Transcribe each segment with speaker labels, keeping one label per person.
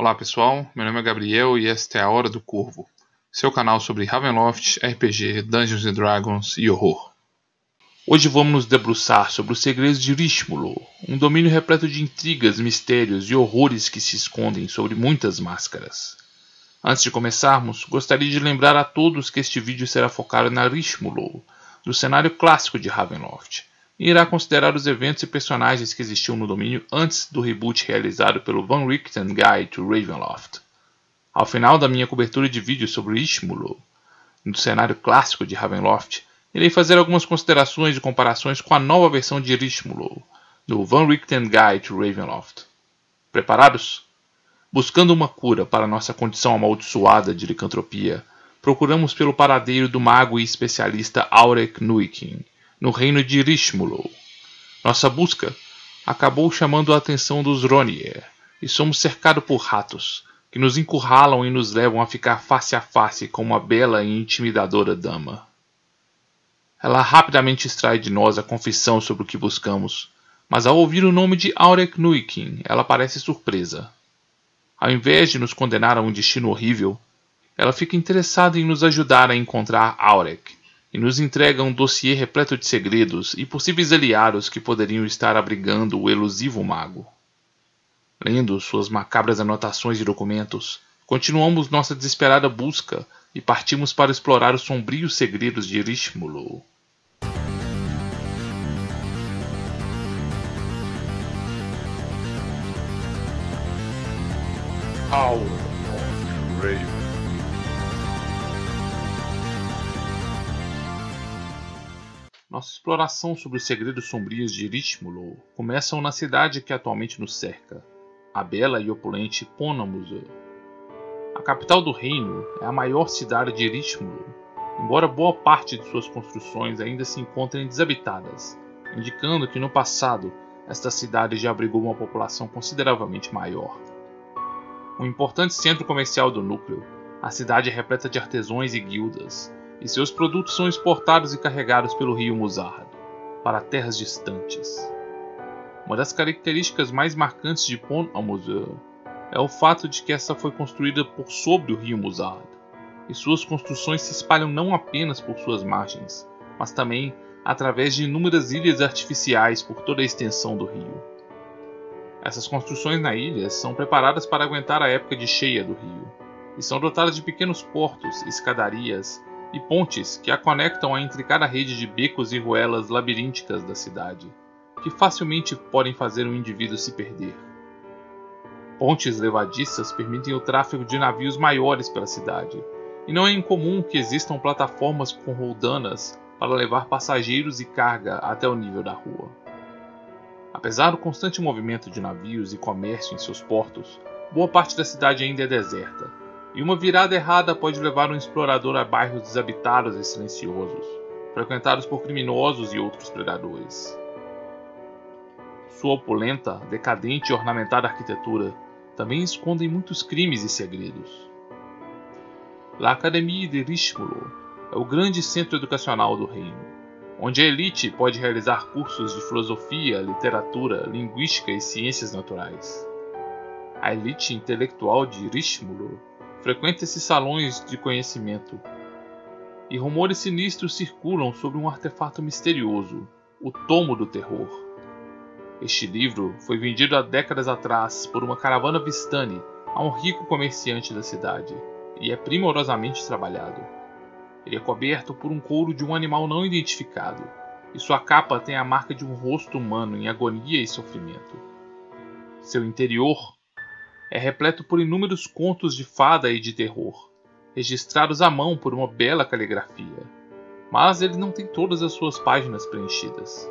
Speaker 1: Olá pessoal, meu nome é Gabriel e esta é a Hora do Corvo, seu canal sobre Ravenloft, RPG, Dungeons and Dragons e horror. Hoje vamos nos debruçar sobre os segredos de Rishmulo, um domínio repleto de intrigas, mistérios e horrores que se escondem sobre muitas máscaras. Antes de começarmos, gostaria de lembrar a todos que este vídeo será focado na Rishmulo, do cenário clássico de Ravenloft, e irá considerar os eventos e personagens que existiam no domínio antes do reboot realizado pelo Van Richten Guide to Ravenloft. Ao final da minha cobertura de vídeo sobre Ishmulo, no cenário clássico de Ravenloft, irei fazer algumas considerações e comparações com a nova versão de Ishmulo, do Van Richten Guide to Ravenloft. Preparados? Buscando uma cura para nossa condição amaldiçoada de licantropia, procuramos pelo paradeiro do mago e especialista Aurek Nuikin, no reino de Rishmulo. Nossa busca acabou chamando a atenção dos Ronier, e somos cercados por ratos, que nos encurralam e nos levam a ficar face a face com uma bela e intimidadora dama. Ela rapidamente extrai de nós a confissão sobre o que buscamos, mas ao ouvir o nome de Aurek Nuikin, ela parece surpresa. Ao invés de nos condenar a um destino horrível, ela fica interessada em nos ajudar a encontrar Aurek e nos entrega um dossiê repleto de segredos e possíveis aliados que poderiam estar abrigando o elusivo mago. Lendo suas macabras anotações e documentos, continuamos nossa desesperada busca e partimos para explorar os sombrios segredos de Rishmulo. Hour of Raven. Nossa exploração sobre os segredos sombrios de Rishmulo começam na cidade que atualmente nos cerca, a bela e opulente Ponamuza. A capital do reino é a maior cidade de Rishmulo, embora boa parte de suas construções ainda se encontrem desabitadas, indicando que no passado esta cidade já abrigou uma população consideravelmente maior. Um importante centro comercial do núcleo, a cidade é repleta de artesãos e guildas, e seus produtos são exportados e carregados pelo rio Muzard para terras distantes. Uma das características mais marcantes de Pont à é o fato de que esta foi construída por sobre o rio Muzard, e suas construções se espalham não apenas por suas margens, mas também através de inúmeras ilhas artificiais por toda a extensão do rio. Essas construções na ilha são preparadas para aguentar a época de cheia do rio, e são dotadas de pequenos portos, escadarias e pontes que a conectam à intricada rede de becos e ruelas labirínticas da cidade, que facilmente podem fazer um indivíduo se perder. Pontes levadiças permitem o tráfego de navios maiores pela cidade, e não é incomum que existam plataformas com roldanas para levar passageiros e carga até o nível da rua. Apesar do constante movimento de navios e comércio em seus portos, boa parte da cidade ainda é deserta, e uma virada errada pode levar um explorador a bairros desabitados e silenciosos, frequentados por criminosos e outros predadores. Sua opulenta, decadente e ornamentada arquitetura também esconde muitos crimes e segredos. A Academia de Rishmulo é o grande centro educacional do reino, onde a elite pode realizar cursos de filosofia, literatura, linguística e ciências naturais. A elite intelectual de Rishmulo frequenta esses salões de conhecimento. E rumores sinistros circulam sobre um artefato misterioso, o Tomo do Terror. Este livro foi vendido há décadas atrás por uma caravana Vistani a um rico comerciante da cidade e é primorosamente trabalhado. Ele é coberto por um couro de um animal não identificado, e sua capa tem a marca de um rosto humano em agonia e sofrimento. Seu interior é repleto por inúmeros contos de fada e de terror, registrados à mão por uma bela caligrafia, mas ele não tem todas as suas páginas preenchidas.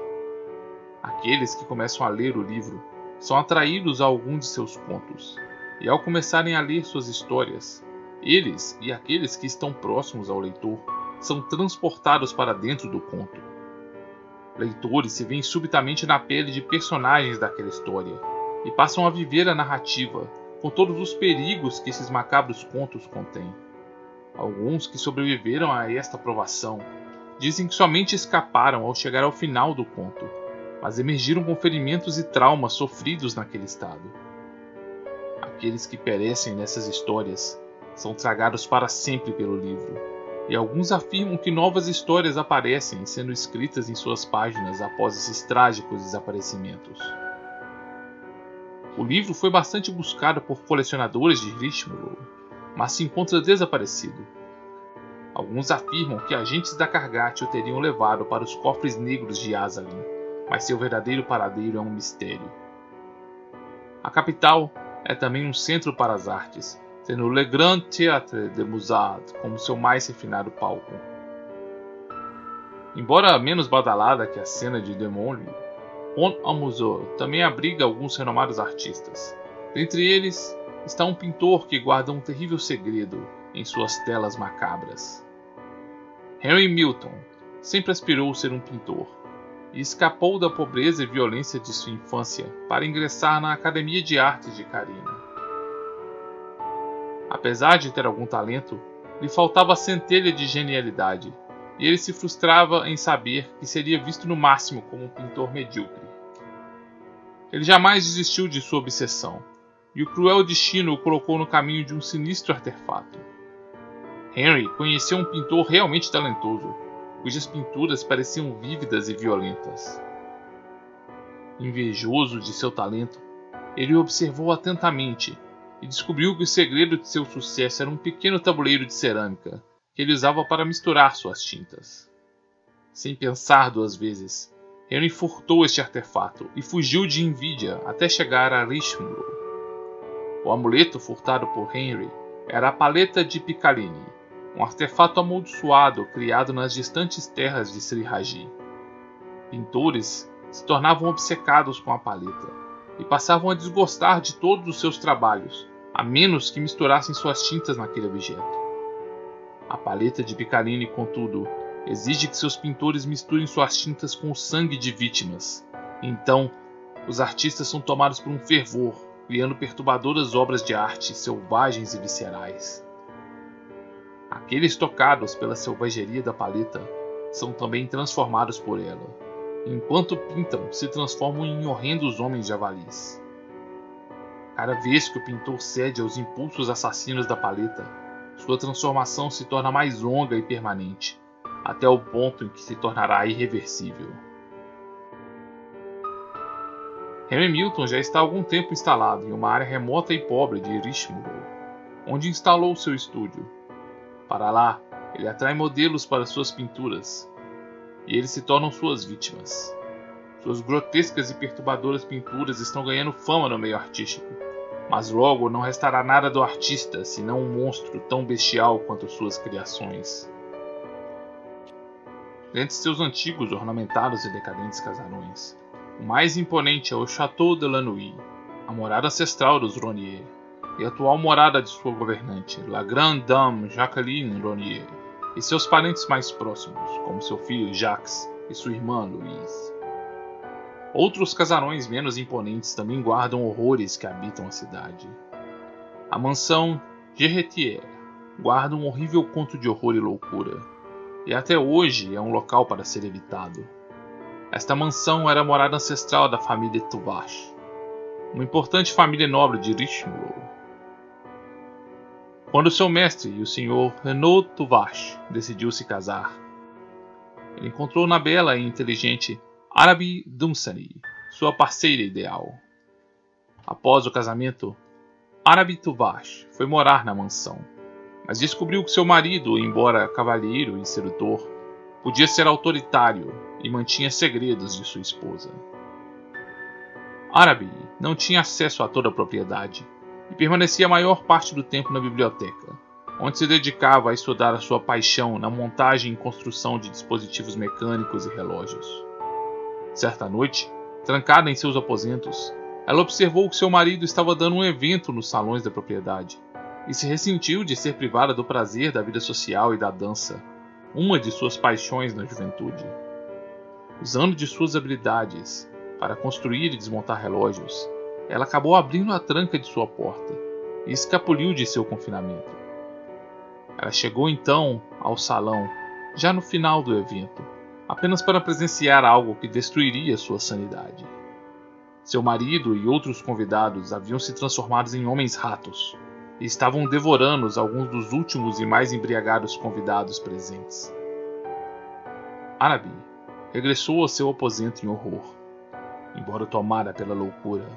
Speaker 1: Aqueles que começam a ler o livro são atraídos a algum de seus contos, e ao começarem a ler suas histórias, eles e aqueles que estão próximos ao leitor são transportados para dentro do conto. Leitores se veem subitamente na pele de personagens daquela história e passam a viver a narrativa com todos os perigos que esses macabros contos contêm. Alguns que sobreviveram a esta provação dizem que somente escaparam ao chegar ao final do conto, mas emergiram com ferimentos e traumas sofridos naquele estado. aqueles que perecem nessas histórias são tragados para sempre pelo livro, e alguns afirmam que novas histórias aparecem sendo escritas em suas páginas após esses trágicos desaparecimentos. O livro foi bastante buscado por colecionadores de Richmond, mas se encontra desaparecido. Alguns afirmam que agentes da Cargat o teriam levado para os cofres negros de Azalin, mas seu verdadeiro paradeiro é um mistério. A capital é também um centro para as artes, tendo Le Grand Théâtre de Musard como seu mais refinado palco. Embora menos badalada que a cena de Demônio, Pont Amuseur também abriga alguns renomados artistas. Dentre eles está um pintor que guarda um terrível segredo em suas telas macabras. Henry Milton sempre aspirou ser um pintor e escapou da pobreza e violência de sua infância para ingressar na Academia de Artes de Carina. Apesar de ter algum talento, lhe faltava a centelha de genialidade, e ele se frustrava em saber que seria visto no máximo como um pintor medíocre. Ele jamais desistiu de sua obsessão, e o cruel destino o colocou no caminho de um sinistro artefato. Henry conheceu um pintor realmente talentoso, cujas pinturas pareciam vívidas e violentas. Invejoso de seu talento, ele o observou atentamente e descobriu que o segredo de seu sucesso era um pequeno tabuleiro de cerâmica que ele usava para misturar suas tintas. Sem pensar duas vezes, Henry furtou este artefato e fugiu de Invidia até chegar a Richmond. O amuleto furtado por Henry era a paleta de Picaline, um artefato amaldiçoado criado nas distantes terras de Sri Raji. Pintores se tornavam obcecados com a paleta e passavam a desgostar de todos os seus trabalhos, a menos que misturassem suas tintas naquele objeto. A paleta de Picaline, contudo, exige que seus pintores misturem suas tintas com o sangue de vítimas. Então, os artistas são tomados por um fervor, criando perturbadoras obras de arte selvagens e viscerais. Aqueles tocados pela selvageria da paleta são também transformados por ela. Enquanto pintam, se transformam em horrendos homens javalis. Cada vez que o pintor cede aos impulsos assassinos da paleta, sua transformação se torna mais longa e permanente, até o ponto em que se tornará irreversível. Henry Milton já está há algum tempo instalado em uma área remota e pobre de Richmond, onde instalou seu estúdio. Para lá, ele atrai modelos para suas pinturas, e eles se tornam suas vítimas. Suas grotescas e perturbadoras pinturas estão ganhando fama no meio artístico, mas logo não restará nada do artista senão um monstro tão bestial quanto suas criações. Dentre seus antigos, ornamentados e decadentes casarões, o mais imponente é o Château de Lanouille, a morada ancestral dos Ronier, e a atual morada de sua governante, La Grande Dame Jacqueline Ronier, e seus parentes mais próximos, como seu filho Jacques e sua irmã Louise. Outros casarões menos imponentes também guardam horrores que habitam a cidade. A mansão Gerretier guarda um horrível conto de horror e loucura, e até hoje é um local para ser evitado. Esta mansão era a morada ancestral da família Tuvache, uma importante família nobre de Richmond. Quando seu mestre e o senhor Renaud Tuvache decidiu se casar, ele encontrou na bela e inteligente Arabi Dunsany, sua parceira ideal. Após o casamento, Arabi Tuvash foi morar na mansão, mas descobriu que seu marido, embora cavalheiro e sedutor, podia ser autoritário e mantinha segredos de sua esposa. Arabi não tinha acesso a toda a propriedade e permanecia a maior parte do tempo na biblioteca, onde se dedicava a estudar a sua paixão na montagem e construção de dispositivos mecânicos e relógios. Certa noite, trancada em seus aposentos, ela observou que seu marido estava dando um evento nos salões da propriedade e se ressentiu de ser privada do prazer da vida social e da dança, uma de suas paixões na juventude. Usando de suas habilidades para construir e desmontar relógios, ela acabou abrindo a tranca de sua porta e escapuliu de seu confinamento. Ela chegou então ao salão já no final do evento apenas para presenciar algo que destruiria sua sanidade. Seu marido e outros convidados haviam se transformado em homens-ratos e estavam devorando alguns dos últimos e mais embriagados convidados presentes. Arabi regressou ao seu aposento em horror. Embora tomada pela loucura,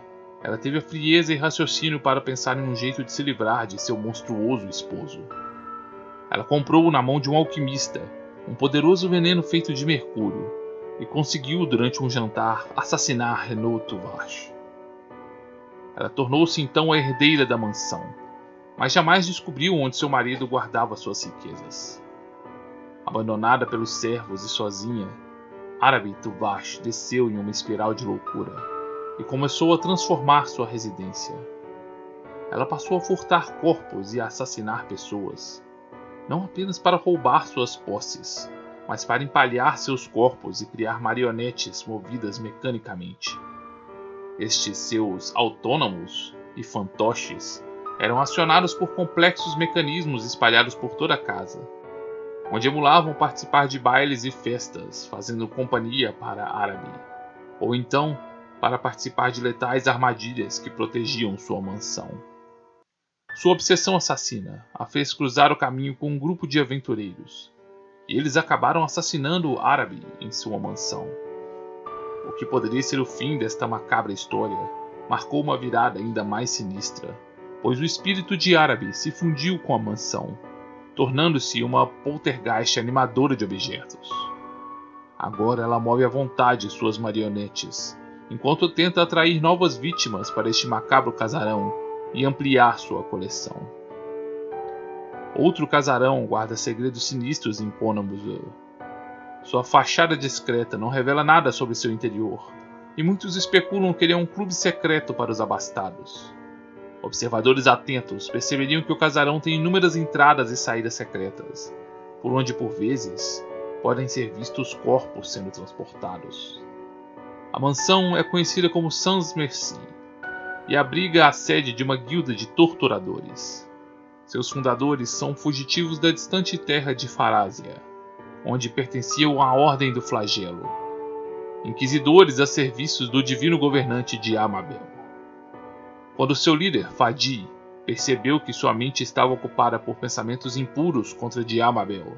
Speaker 1: ela teve a frieza e raciocínio para pensar em um jeito de se livrar de seu monstruoso esposo. Ela comprou na mão de um alquimista um poderoso veneno feito de mercúrio e conseguiu, durante um jantar, assassinar Renaud Tuvache. Ela tornou-se então a herdeira da mansão, mas jamais descobriu onde seu marido guardava suas riquezas. Abandonada pelos servos e sozinha, Arabi Tuvache desceu em uma espiral de loucura e começou a transformar sua residência. Ela passou a furtar corpos e a assassinar pessoas, não apenas para roubar suas posses, mas para empalhar seus corpos e criar marionetes movidas mecanicamente. Estes seus autônomos e fantoches eram acionados por complexos mecanismos espalhados por toda a casa, onde emulavam participar de bailes e festas, fazendo companhia para Arabi, ou então para participar de letais armadilhas que protegiam sua mansão. Sua obsessão assassina a fez cruzar o caminho com um grupo de aventureiros, e eles acabaram assassinando o árabe em sua mansão. O que poderia ser o fim desta macabra história marcou uma virada ainda mais sinistra, pois o espírito de árabe se fundiu com a mansão, tornando-se uma poltergeist animadora de objetos. Agora ela move à vontade suas marionetes, enquanto tenta atrair novas vítimas para este macabro casarão e ampliar sua coleção. Outro casarão guarda segredos sinistros em Ponambuzur. Sua fachada discreta não revela nada sobre seu interior, e muitos especulam que ele é um clube secreto para os abastados. Observadores atentos perceberiam que o casarão tem inúmeras entradas e saídas secretas, por onde por vezes podem ser vistos corpos sendo transportados. A mansão é conhecida como Sans Merci e abriga a sede de uma guilda de torturadores. Seus fundadores são fugitivos da distante terra de Farásia, onde pertenciam à Ordem do Flagelo, inquisidores a serviços do divino governante de Amabel. Quando seu líder, Fadi, percebeu que sua mente estava ocupada por pensamentos impuros contra Diamabel,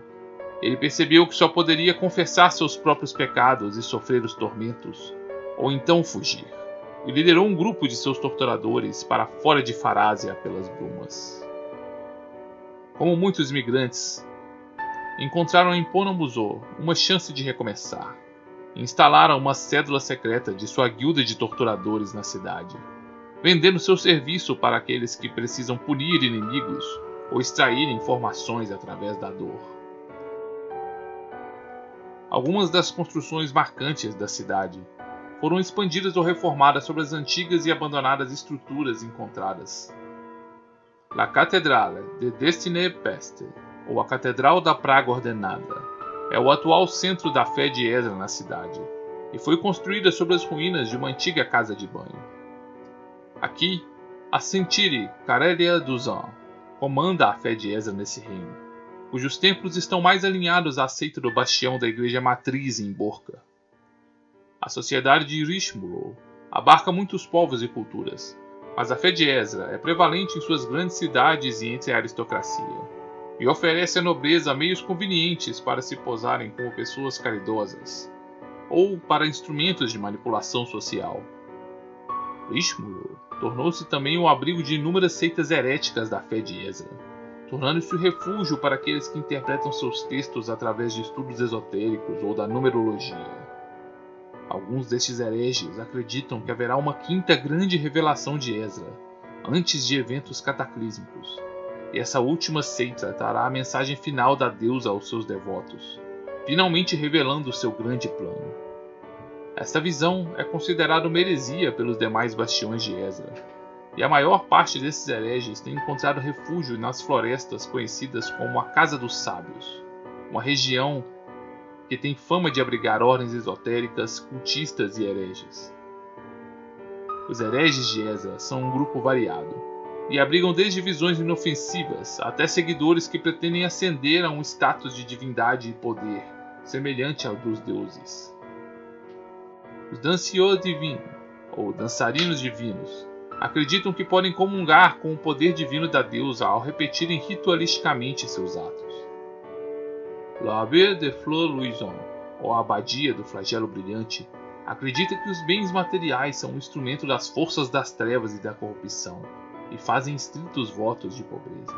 Speaker 1: ele percebeu que só poderia confessar seus próprios pecados e sofrer os tormentos, ou então fugir, e liderou um grupo de seus torturadores para fora de Farásia pelas brumas. Como muitos imigrantes, encontraram em Ponambuzo uma chance de recomeçar. Instalaram uma cédula secreta de sua guilda de torturadores na cidade, vendendo seu serviço para aqueles que precisam punir inimigos ou extrair informações através da dor. Algumas das construções marcantes da cidade foram expandidas ou reformadas sobre as antigas e abandonadas estruturas encontradas La Cattedrale de Destiny Peste, ou a Catedral da Praga Ordenada, é o atual centro da fé de Ezra na cidade, e foi construída sobre as ruínas de uma antiga casa de banho. Aqui, a Sentiri Carelia Duzan comanda a fé de Ezra nesse reino, cujos templos estão mais alinhados à seita do bastião da igreja matriz em Borca. A sociedade de Rishmulo abarca muitos povos e culturas, mas a fé de Ezra é prevalente em suas grandes cidades e entre a aristocracia, e oferece à nobreza meios convenientes para se posarem como pessoas caridosas, ou para instrumentos de manipulação social. Ishmur tornou-se também o abrigo de inúmeras seitas heréticas da fé de Ezra, tornando-se o refúgio para aqueles que interpretam seus textos através de estudos esotéricos ou da numerologia. Alguns destes hereges acreditam que haverá uma quinta grande revelação de Ezra, antes de eventos cataclísmicos, e essa última seita trará a mensagem final da deusa aos seus devotos, finalmente revelando seu grande plano. Esta visão é considerada uma heresia pelos demais bastiões de Ezra, e a maior parte desses hereges tem encontrado refúgio nas florestas conhecidas como a Casa dos Sábios, uma região que tem fama de abrigar ordens esotéricas, cultistas e hereges. Os hereges de Eza são um grupo variado, e abrigam desde visões inofensivas até seguidores que pretendem ascender a um status de divindade e poder, semelhante ao dos deuses. Os Danciaux Divin ou dançarinos divinos, acreditam que podem comungar com o poder divino da deusa ao repetirem ritualisticamente seus atos. L'Abbé de Fleur Louison, ou a Abadia do Flagelo Brilhante, acredita que os bens materiais são um instrumento das forças das trevas e da corrupção, e fazem estritos votos de pobreza.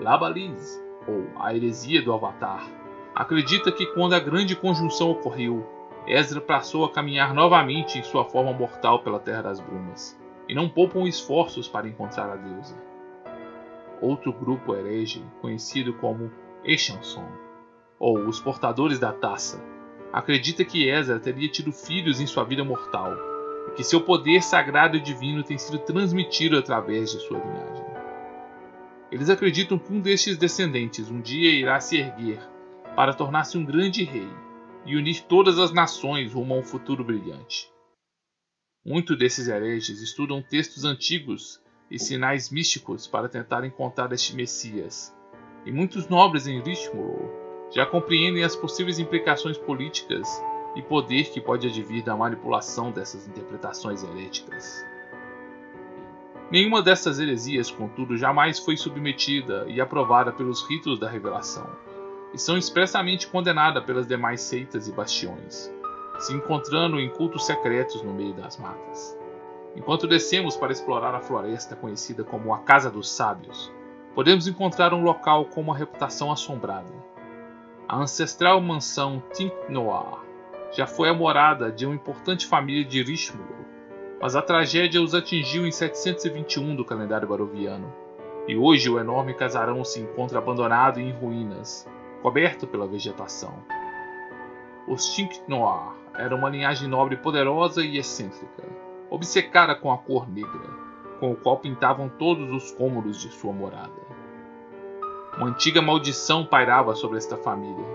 Speaker 1: Labalise, ou a heresia do Avatar, acredita que quando a grande conjunção ocorreu, Ezra passou a caminhar novamente em sua forma mortal pela Terra das Brumas, e não poupam esforços para encontrar a deusa. Outro grupo herege, conhecido como Echanson, ou os Portadores da Taça, acredita que Ezra teria tido filhos em sua vida mortal, e que seu poder sagrado e divino tem sido transmitido através de sua linhagem. Eles acreditam que um destes descendentes um dia irá se erguer para tornar-se um grande rei e unir todas as nações rumo a um futuro brilhante. Muitos desses hereges estudam textos antigos e sinais místicos para tentar encontrar este Messias, e muitos nobres em Richmond já compreendem as possíveis implicações políticas e poder que pode advir da manipulação dessas interpretações heréticas. Nenhuma dessas heresias, contudo, jamais foi submetida e aprovada pelos ritos da revelação e são expressamente condenadas pelas demais seitas e bastiões, se encontrando em cultos secretos no meio das matas. Enquanto descemos para explorar a floresta conhecida como a Casa dos Sábios, podemos encontrar um local com uma reputação assombrada. A ancestral mansão Tink Noir já foi a morada de uma importante família de Richmond, mas a tragédia os atingiu em 721 do calendário baroviano, e hoje o enorme casarão se encontra abandonado e em ruínas, coberto pela vegetação. Os Tink Noir eram uma linhagem nobre poderosa e excêntrica, obcecada com a cor negra, com o qual pintavam todos os cômodos de sua morada. Uma antiga maldição pairava sobre esta família,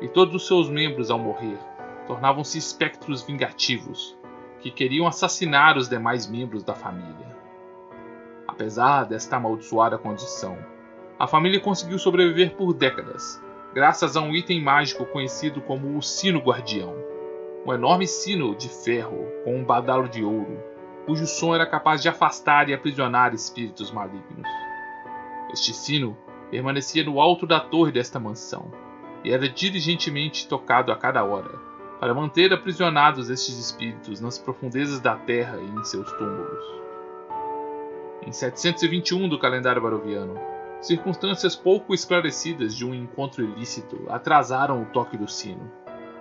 Speaker 1: e todos os seus membros, ao morrer, tornavam-se espectros vingativos que queriam assassinar os demais membros da família. Apesar desta amaldiçoada condição, a família conseguiu sobreviver por décadas, graças a um item mágico conhecido como o Sino Guardião. Um enorme sino de ferro com um badalo de ouro, cujo som era capaz de afastar e aprisionar espíritos malignos. Este sino permanecia no alto da torre desta mansão e era diligentemente tocado a cada hora, para manter aprisionados estes espíritos nas profundezas da terra e em seus túmulos. Em 721 do calendário baroviano, Circunstâncias pouco esclarecidas de um encontro ilícito atrasaram o toque do sino,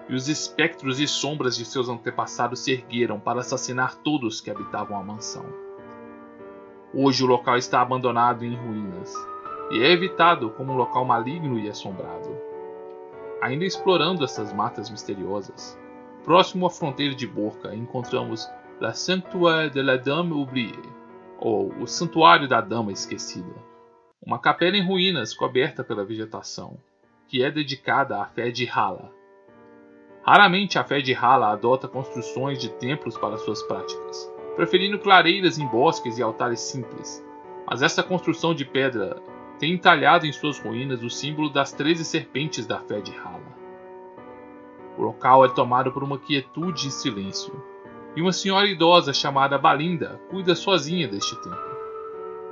Speaker 1: e os espectros e sombras de seus antepassados se ergueram para assassinar todos que habitavam a mansão. Hoje o local está abandonado em ruínas, e é evitado como um local maligno e assombrado. Ainda explorando essas matas misteriosas, próximo à fronteira de Borca encontramos La Sanctuaire de la Dame Oubliée, ou o Santuário da Dama Esquecida uma capela em ruínas coberta pela vegetação, que é dedicada à fé de Hala. Raramente a fé de Hala adota construções de templos para suas práticas, preferindo clareiras em bosques e altares simples, mas esta construção de pedra tem entalhado em suas ruínas o símbolo das treze serpentes da fé de Hala. O local é tomado por uma quietude e silêncio, e uma senhora idosa chamada Balinda cuida sozinha deste templo.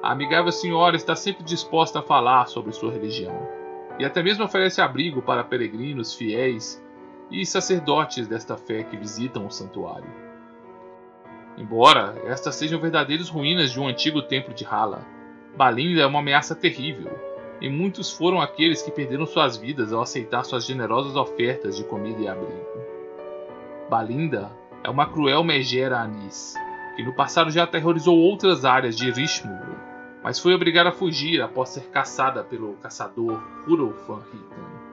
Speaker 1: A amigável senhora está sempre disposta a falar sobre sua religião, e até mesmo oferece abrigo para peregrinos fiéis e sacerdotes desta fé que visitam o santuário. Embora estas sejam verdadeiras ruínas de um antigo templo de Hala, Balinda é uma ameaça terrível, e muitos foram aqueles que perderam suas vidas ao aceitar suas generosas ofertas de comida e abrigo. Balinda é uma cruel megera anis, que no passado já aterrorizou outras áreas de Rishmur mas foi obrigada a fugir após ser caçada pelo caçador Hurofan Hitan.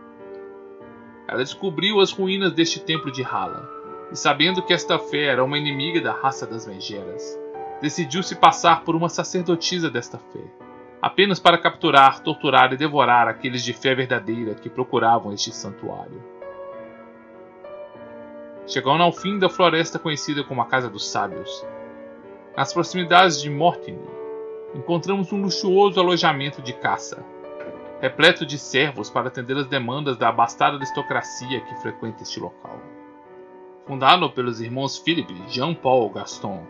Speaker 1: Ela descobriu as ruínas deste templo de Hala, e sabendo que esta fé era uma inimiga da raça das Megeras, decidiu se passar por uma sacerdotisa desta fé, apenas para capturar, torturar e devorar aqueles de fé verdadeira que procuravam este santuário. Chegando ao fim da floresta conhecida como a Casa dos Sábios, nas proximidades de Mortini, encontramos um luxuoso alojamento de caça, repleto de servos para atender as demandas da abastada aristocracia que frequenta este local. Fundado pelos irmãos Philippe Jean-Paul Gaston,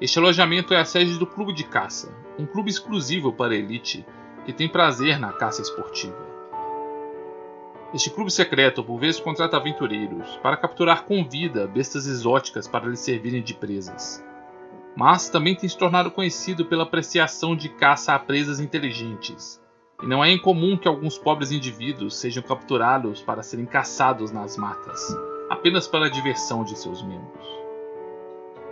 Speaker 1: este alojamento é a sede do Clube de Caça, um clube exclusivo para a elite que tem prazer na caça esportiva. Este clube secreto por vezes contrata aventureiros para capturar com vida bestas exóticas para lhes servirem de presas. Mas também tem se tornado conhecido pela apreciação de caça a presas inteligentes, e não é incomum que alguns pobres indivíduos sejam capturados para serem caçados nas matas, apenas para a diversão de seus membros.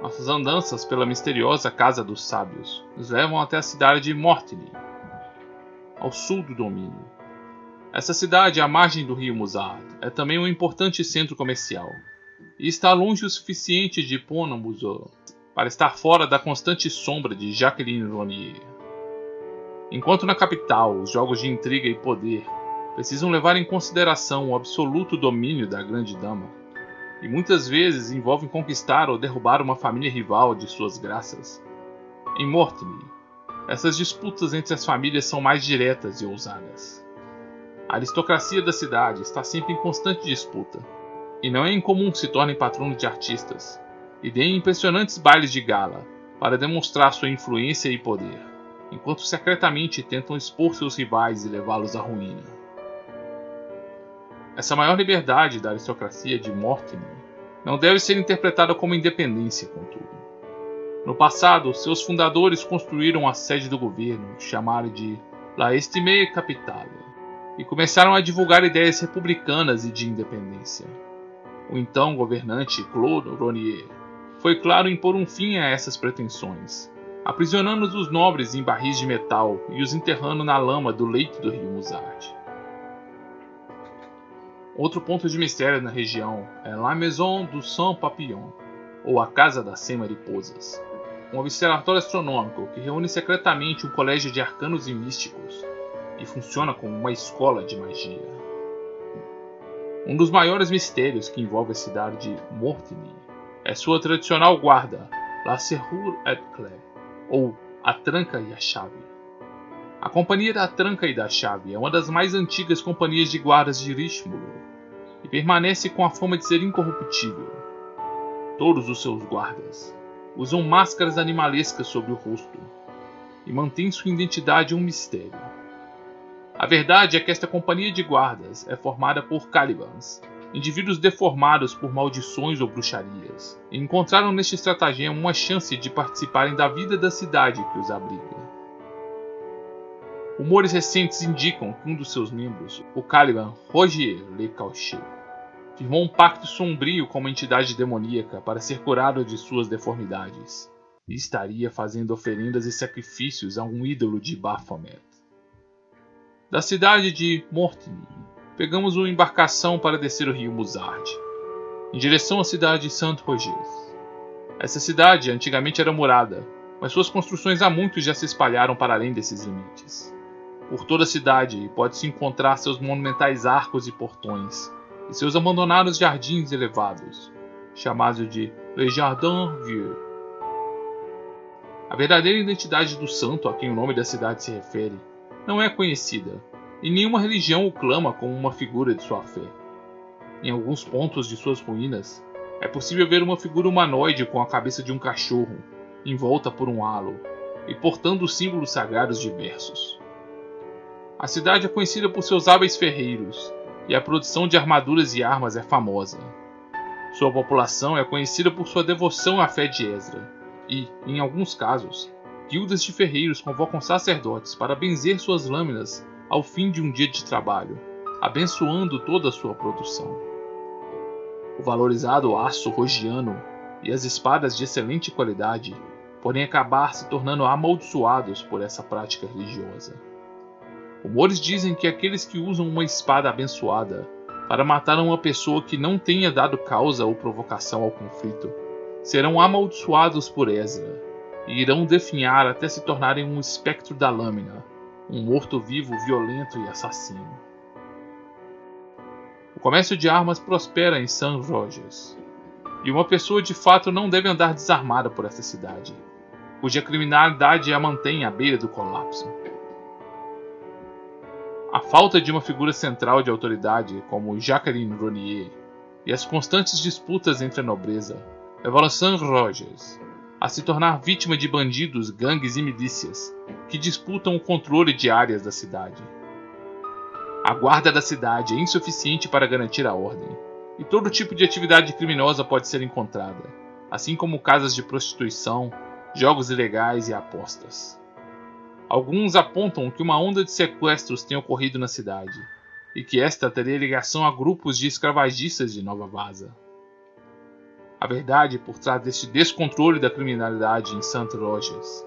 Speaker 1: Nossas andanças pela misteriosa Casa dos Sábios nos levam até a cidade de Mortily, ao sul do domínio. Essa cidade, à margem do rio Musard, é também um importante centro comercial e está longe o suficiente de Ponambuzo para estar fora da constante sombra de Jacqueline Ronier. Enquanto na capital os jogos de intriga e poder precisam levar em consideração o absoluto domínio da grande dama, e muitas vezes envolvem conquistar ou derrubar uma família rival de suas graças. Em Mortimer, essas disputas entre as famílias são mais diretas e ousadas. A aristocracia da cidade está sempre em constante disputa, e não é incomum que se tornem patronos de artistas e deem impressionantes bailes de gala para demonstrar sua influência e poder, enquanto secretamente tentam expor seus rivais e levá-los à ruína. Essa maior liberdade da aristocracia de Mortimer não deve ser interpretada como independência, contudo. No passado, seus fundadores construíram a sede do governo, chamada de La Estimée Capitale, e começaram a divulgar ideias republicanas e de independência. O então governante Claude Ronier foi claro em pôr um fim a essas pretensões, aprisionando os nobres em barris de metal e os enterrando na lama do leito do rio Musard. Outro ponto de mistério na região é La Maison du Saint Papillon, ou a Casa das Cem Mariposas, um observatório astronômico que reúne secretamente um colégio de arcanos e místicos e funciona como uma escola de magia. Um dos maiores mistérios que envolve a cidade de Mortigny é sua tradicional guarda, La Serrure et Clé, ou a Tranca e a Chave. A Companhia da Tranca e da Chave é uma das mais antigas companhias de guardas de Richmond e permanece com a fama de ser incorruptível. Todos os seus guardas usam máscaras animalescas sobre o rosto e mantêm sua identidade um mistério. A verdade é que esta companhia de guardas é formada por Calibans, indivíduos deformados por maldições ou bruxarias, encontraram neste estratagema uma chance de participarem da vida da cidade que os abriga. Rumores recentes indicam que um dos seus membros, o Caliban Rogier Le Cauchet, firmou um pacto sombrio com uma entidade demoníaca para ser curado de suas deformidades, e estaria fazendo oferendas e sacrifícios a um ídolo de Baphomet. Da cidade de Mortigny, pegamos uma embarcação para descer o rio Musard, em direção à cidade de Saint-Roger. Essa cidade antigamente era murada, mas suas construções há muito já se espalharam para além desses limites. Por toda a cidade pode-se encontrar seus monumentais arcos e portões, e seus abandonados jardins elevados, chamados de Le Jardin Vieux. A verdadeira identidade do santo a quem o nome da cidade se refere não é conhecida, e nenhuma religião o clama como uma figura de sua fé. Em alguns pontos de suas ruínas, é possível ver uma figura humanoide com a cabeça de um cachorro, envolta por um halo, e portando símbolos sagrados diversos. A cidade é conhecida por seus hábeis ferreiros e a produção de armaduras e armas é famosa. Sua população é conhecida por sua devoção à fé de Ezra e, em alguns casos, guildas de ferreiros convocam sacerdotes para benzer suas lâminas ao fim de um dia de trabalho, abençoando toda a sua produção. O valorizado aço rogiano e as espadas de excelente qualidade podem acabar se tornando amaldiçoados por essa prática religiosa. Rumores dizem que aqueles que usam uma espada abençoada para matar uma pessoa que não tenha dado causa ou provocação ao conflito serão amaldiçoados por Ezra e irão definhar até se tornarem um espectro da lâmina, um morto-vivo violento e assassino. O comércio de armas prospera em St. Rogers, e uma pessoa de fato não deve andar desarmada por essa cidade, cuja criminalidade a mantém à beira do colapso. A falta de uma figura central de autoridade como Jacqueline Ronier e as constantes disputas entre a nobreza levaram Sam Rogers a se tornar vítima de bandidos, gangues e milícias que disputam o controle de áreas da cidade. A guarda da cidade é insuficiente para garantir a ordem, e todo tipo de atividade criminosa pode ser encontrada, assim como casas de prostituição, jogos ilegais e apostas. Alguns apontam que uma onda de sequestros tem ocorrido na cidade, e que esta teria ligação a grupos de escravagistas de Nova Vaza. A verdade por trás deste descontrole da criminalidade em St. Rogers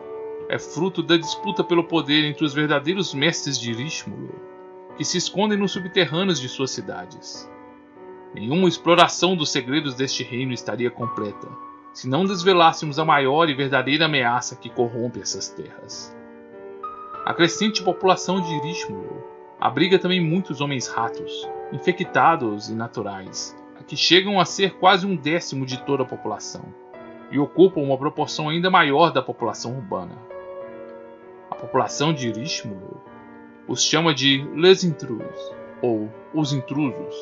Speaker 1: é fruto da disputa pelo poder entre os verdadeiros mestres de Richmulo, que se escondem nos subterrâneos de suas cidades. Nenhuma exploração dos segredos deste reino estaria completa se não desvelássemos a maior e verdadeira ameaça que corrompe essas terras. A crescente população de Richmulo abriga também muitos homens-ratos, infectados e naturais, que chegam a ser quase um décimo de toda a população, e ocupam uma proporção ainda maior da população urbana. A população de Richmulo os chama de Les Intrus, ou os intrusos,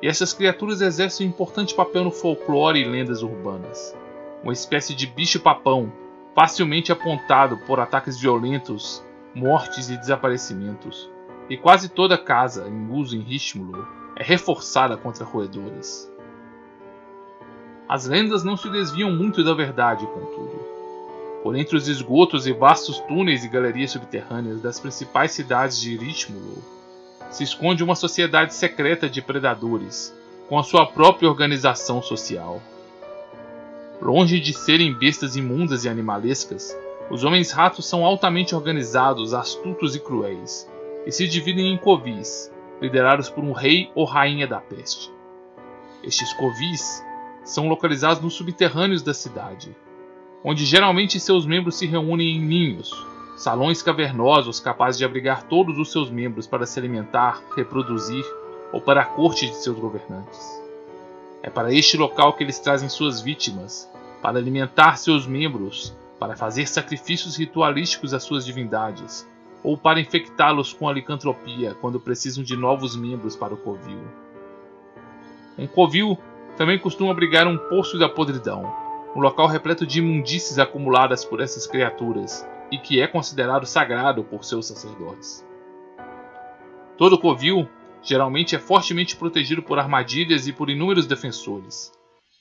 Speaker 1: e essas criaturas exercem um importante papel no folclore e lendas urbanas. Uma espécie de bicho-papão, facilmente apontado por ataques violentos, mortes e desaparecimentos, e quase toda casa em uso em Richmulo é reforçada contra roedores. As lendas não se desviam muito da verdade, contudo. Por entre os esgotos e vastos túneis e galerias subterrâneas das principais cidades de Richmulo, se esconde uma sociedade secreta de predadores, com a sua própria organização social. Longe de serem bestas imundas e animalescas, os homens-ratos são altamente organizados, astutos e cruéis, e se dividem em covis, liderados por um rei ou rainha da peste. Estes covis são localizados nos subterrâneos da cidade, onde geralmente seus membros se reúnem em ninhos, salões cavernosos capazes de abrigar todos os seus membros para se alimentar, reproduzir ou para a corte de seus governantes. É para este local que eles trazem suas vítimas, para alimentar seus membros, para fazer sacrifícios ritualísticos às suas divindades, ou para infectá-los com a licantropia quando precisam de novos membros para o covil. Um covil também costuma abrigar um poço da podridão, um local repleto de imundícies acumuladas por essas criaturas e que é considerado sagrado por seus sacerdotes. Todo covil geralmente é fortemente protegido por armadilhas e por inúmeros defensores,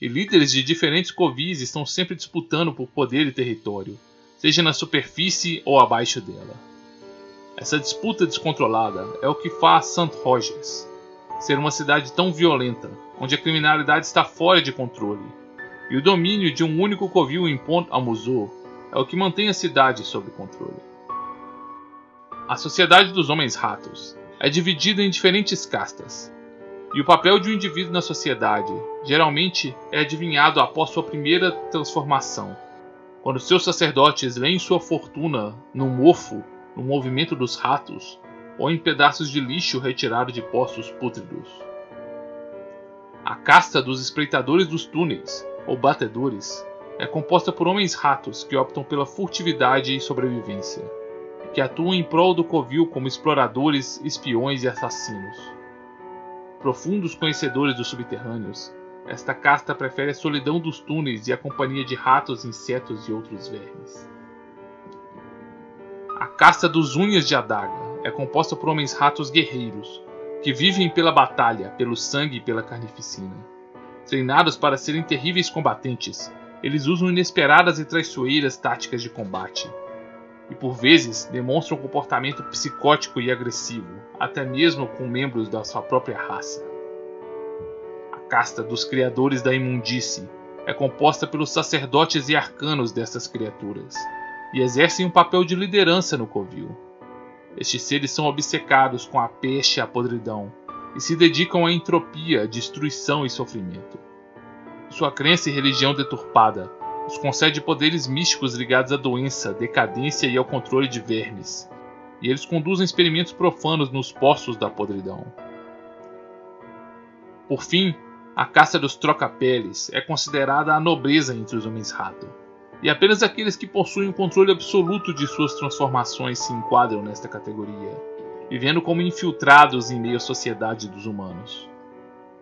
Speaker 1: e líderes de diferentes covis estão sempre disputando por poder e território, seja na superfície ou abaixo dela. Essa disputa descontrolada é o que faz St. Rogers ser uma cidade tão violenta, onde a criminalidade está fora de controle, e o domínio de um único covil em Pont Amusou é o que mantém a cidade sob controle. A sociedade dos homens-ratos é dividida em diferentes castas, e o papel de um indivíduo na sociedade geralmente é adivinhado após sua primeira transformação, quando seus sacerdotes leem sua fortuna num mofo no movimento dos ratos ou em pedaços de lixo retirado de poços pútridos. A casta dos espreitadores dos túneis, ou batedores, é composta por homens-ratos que optam pela furtividade e sobrevivência, que atuam em prol do covil como exploradores, espiões e assassinos. Profundos conhecedores dos subterrâneos, esta casta prefere a solidão dos túneis e a companhia de ratos, insetos e outros vermes. A caça dos unhas de adaga é composta por homens-ratos guerreiros, que vivem pela batalha, pelo sangue e pela carnificina. Treinados para serem terríveis combatentes, eles usam inesperadas e traiçoeiras táticas de combate. E por vezes demonstram comportamento psicótico e agressivo, até mesmo com membros da sua própria raça. A casta dos criadores da imundície é composta pelos sacerdotes e arcanos dessas criaturas, e exercem um papel de liderança no covil. Estes seres são obcecados com a peste e a podridão e se dedicam à entropia, destruição e sofrimento. Sua crença e religião deturpada os concede poderes místicos ligados à doença, decadência e ao controle de vermes, e eles conduzem experimentos profanos nos poços da podridão. Por fim, a caça dos troca-peles é considerada a nobreza entre os homens-rato e apenas aqueles que possuem o controle absoluto de suas transformações se enquadram nesta categoria, vivendo como infiltrados em meio à sociedade dos humanos.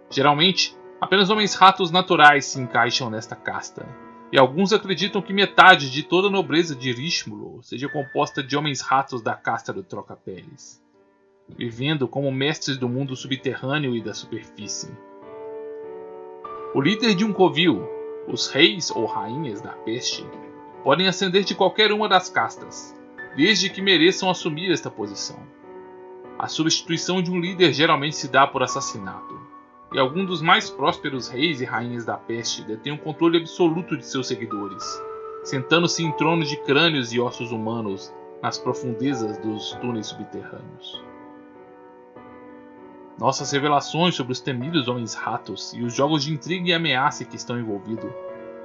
Speaker 1: Geralmente, Apenas homens ratos naturais se encaixam nesta casta, e alguns acreditam que metade de toda a nobreza de Rishmulo seja composta de homens ratos da casta do Troca-Peles, vivendo como mestres do mundo subterrâneo e da superfície. O líder de um covil, os reis ou rainhas da peste, podem ascender de qualquer uma das castas, desde que mereçam assumir esta posição. A substituição de um líder geralmente se dá por assassinato, e alguns dos mais prósperos reis e rainhas da peste detêm o controle absoluto de seus seguidores, sentando-se em tronos de crânios e ossos humanos nas profundezas dos túneis subterrâneos. Nossas revelações sobre os temidos homens-ratos e os jogos de intriga e ameaça que estão envolvidos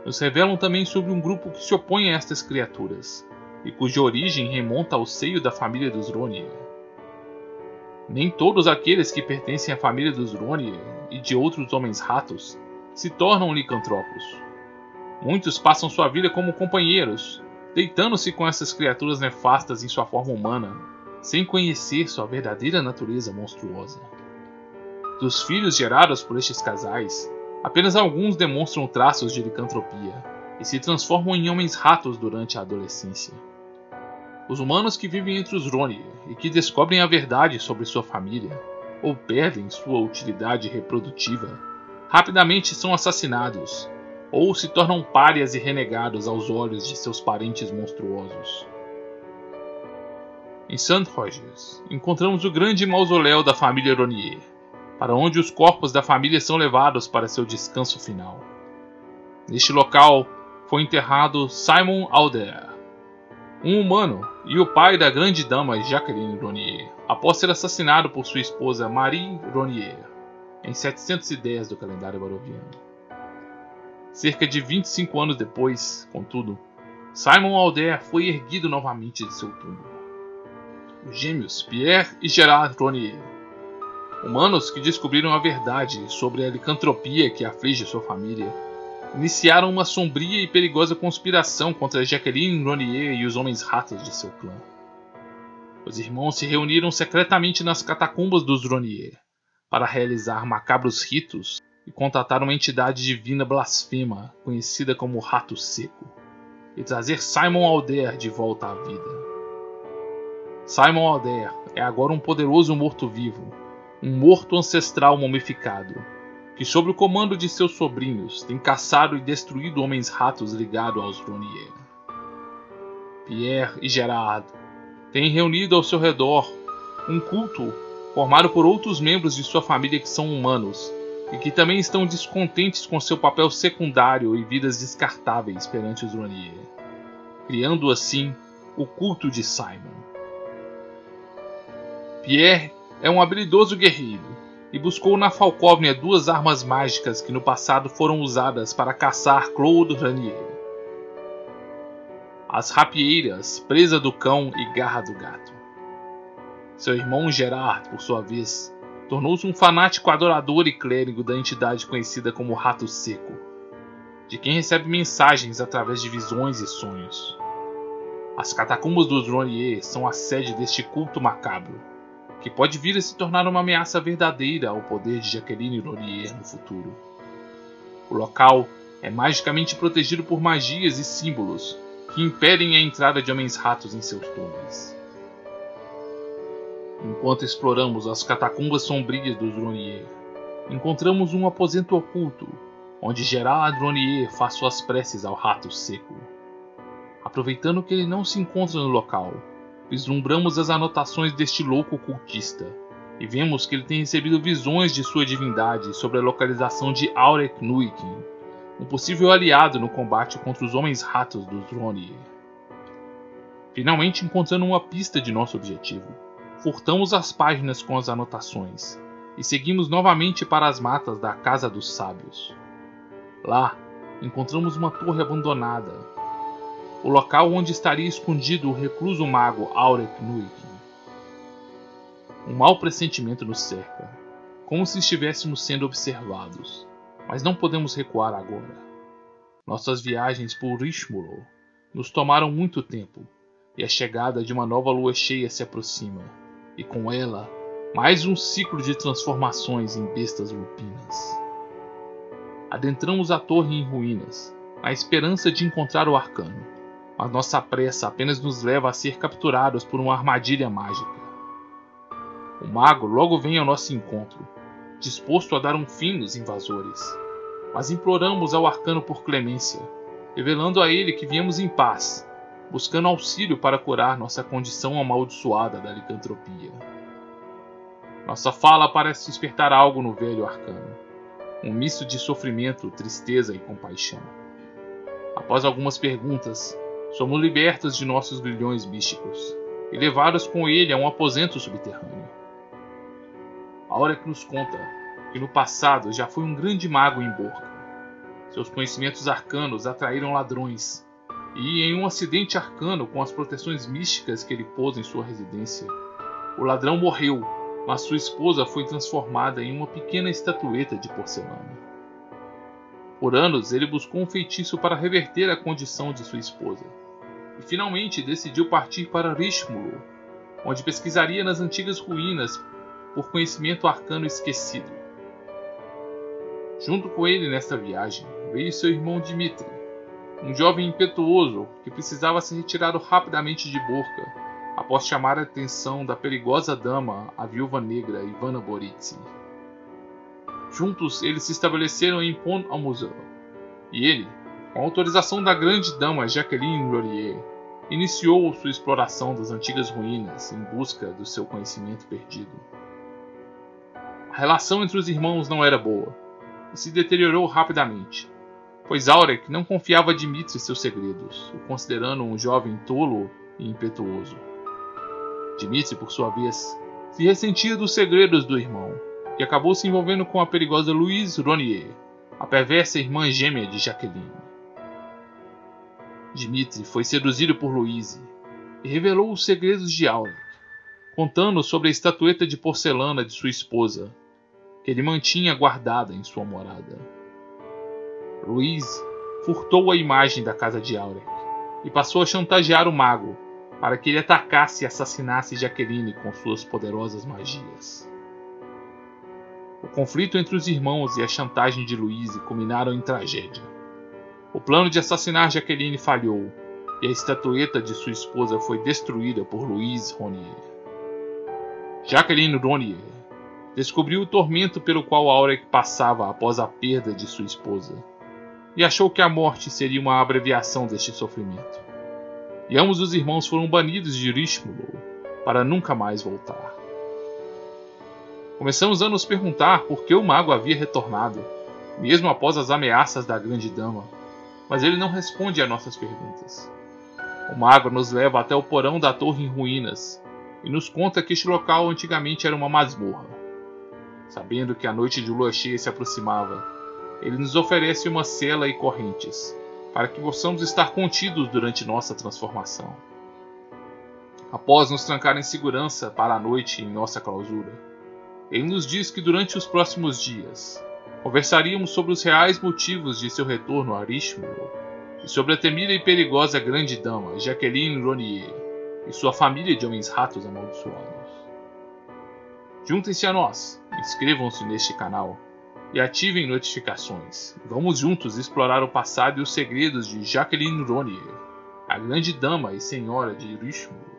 Speaker 1: nos revelam também sobre um grupo que se opõe a estas criaturas e cuja origem remonta ao seio da família dos Ronier. Nem todos aqueles que pertencem à família dos Ronier e de outros homens-ratos se tornam licantropos. Muitos passam sua vida como companheiros, deitando-se com essas criaturas nefastas em sua forma humana, sem conhecer sua verdadeira natureza monstruosa. Dos filhos gerados por estes casais, apenas alguns demonstram traços de licantropia e se transformam em homens-ratos durante a adolescência. Os humanos que vivem entre os Roni e que descobrem a verdade sobre sua família, ou perdem sua utilidade reprodutiva, rapidamente são assassinados, ou se tornam párias e renegados aos olhos de seus parentes monstruosos. Em St. Rogers, encontramos o grande mausoléu da família Ronier, para onde os corpos da família são levados para seu descanso final. Neste local foi enterrado Simon Alder, um humano e o pai da grande dama Jacqueline Ronier, após ser assassinado por sua esposa Marie Ronier, em 710 do calendário baroviano. Cerca de 25 anos depois, contudo, Simon Alder foi erguido novamente de seu túmulo. Os gêmeos Pierre e Gerard Ronier, humanos que descobriram a verdade sobre a licantropia que aflige sua família, iniciaram uma sombria e perigosa conspiração contra Jacqueline Ronier e os homens ratos de seu clã. Os irmãos se reuniram secretamente nas catacumbas dos Ronier para realizar macabros ritos e contatar uma entidade divina blasfema conhecida como Rato Seco e trazer Simon Alder de volta à vida. Simon Alder é agora um poderoso morto-vivo, um morto ancestral mumificado que, sob o comando de seus sobrinhos, tem caçado e destruído homens-ratos ligados aos Ronier. Pierre e Gerard têm reunido ao seu redor um culto formado por outros membros de sua família que são humanos e que também estão descontentes com seu papel secundário e vidas descartáveis perante os Ronier, criando assim o culto de Simon. Pierre é um habilidoso guerreiro e buscou na Falcóvnia duas armas mágicas que no passado foram usadas para caçar Claude Ranier. As rapieiras, presa do cão e garra do gato. Seu irmão Gerard, por sua vez, tornou-se um fanático adorador e clérigo da entidade conhecida como Rato Seco, de quem recebe mensagens através de visões e sonhos. As catacumbas dos Ronier são a sede deste culto macabro, que pode vir a se tornar uma ameaça verdadeira ao poder de Jacqueline Laurier no futuro. O local é magicamente protegido por magias e símbolos que impedem a entrada de homens-ratos em seus túneis. Enquanto exploramos as catacumbas sombrias dos Ronier, encontramos um aposento oculto, onde Gerard Ronier faz suas preces ao rato seco. Aproveitando que ele não se encontra no local, vislumbramos as anotações deste louco cultista e vemos que ele tem recebido visões de sua divindade sobre a localização de Aurek Nuikin, um possível aliado no combate contra os homens-ratos dos Ronier. Finalmente encontrando uma pista de nosso objetivo, furtamos as páginas com as anotações e seguimos novamente para as matas da Casa dos Sábios. Lá, encontramos uma torre abandonada, o local onde estaria escondido o recluso mago Aurek Nuikin. Um mau pressentimento nos cerca, como se estivéssemos sendo observados, mas não podemos recuar agora. Nossas viagens por Rishmuro nos tomaram muito tempo, e a chegada de uma nova lua cheia se aproxima, e com ela, mais um ciclo de transformações em bestas lupinas. Adentramos a torre em ruínas, na esperança de encontrar o arcano, mas nossa pressa apenas nos leva a ser capturados por uma armadilha mágica. O mago logo vem ao nosso encontro, disposto a dar um fim nos invasores, mas imploramos ao arcano por clemência, revelando a ele que viemos em paz, buscando auxílio para curar nossa condição amaldiçoada da licantropia. Nossa fala parece despertar algo no velho arcano, um misto de sofrimento, tristeza e compaixão. Após algumas perguntas, somos libertos de nossos grilhões místicos e levados com ele a um aposento subterrâneo. A hora que nos conta que no passado já foi um grande mago em Borca. Seus conhecimentos arcanos atraíram ladrões, e em um acidente arcano com as proteções místicas que ele pôs em sua residência, o ladrão morreu mas sua esposa foi transformada em uma pequena estatueta de porcelana. Por anos, ele buscou um feitiço para reverter a condição de sua esposa, e finalmente decidiu partir para Rishmulo, onde pesquisaria nas antigas ruínas por conhecimento arcano esquecido. Junto com ele nesta viagem veio seu irmão Dimitri, um jovem impetuoso que precisava ser retirado rapidamente de Borca após chamar a atenção da perigosa dama, a viúva negra Ivana Boritsi. Juntos, eles se estabeleceram em Pont au Museu, e ele, com autorização da grande dama Jacqueline Laurier, iniciou sua exploração das antigas ruínas em busca do seu conhecimento perdido. A relação entre os irmãos não era boa e se deteriorou rapidamente, pois Aurek não confiava a Dmitri seus segredos, o considerando um jovem tolo e impetuoso. Dmitri, por sua vez, se ressentia dos segredos do irmão e acabou se envolvendo com a perigosa Louise Ronier, a perversa irmã gêmea de Jacqueline. Dmitri foi seduzido por Louise e revelou os segredos de Aurek, contando sobre a estatueta de porcelana de sua esposa, que ele mantinha guardada em sua morada. Louise furtou a imagem da casa de Aurek e passou a chantagear o mago para que ele atacasse e assassinasse Jaqueline com suas poderosas magias. O conflito entre os irmãos e a chantagem de Louise culminaram em tragédia. O plano de assassinar Jaqueline falhou e a estatueta de sua esposa foi destruída por Louise Ronier. Jacqueline Ronier descobriu o tormento pelo qual Aurek passava após a perda de sua esposa e achou que a morte seria uma abreviação deste sofrimento e ambos os irmãos foram banidos de Rishmulo para nunca mais voltar. Começamos a nos perguntar por que o mago havia retornado, mesmo após as ameaças da grande dama, mas ele não responde a nossas perguntas. O mago nos leva até o porão da torre em ruínas e nos conta que este local antigamente era uma masmorra. Sabendo que a noite de lua cheia se aproximava, ele nos oferece uma cela e correntes, para que possamos estar contidos durante nossa transformação. Após nos trancar em segurança para a noite em nossa clausura, ele nos diz que durante os próximos dias conversaríamos sobre os reais motivos de seu retorno a Richmond e sobre a temida e perigosa grande dama Jacqueline Ronier e sua família de homens-ratos amaldiçoados. Juntem-se a nós, inscrevam-se neste canal e ativem notificações. Vamos juntos explorar o passado e os segredos de Jacqueline Ronier, a grande dama e senhora de Richmond.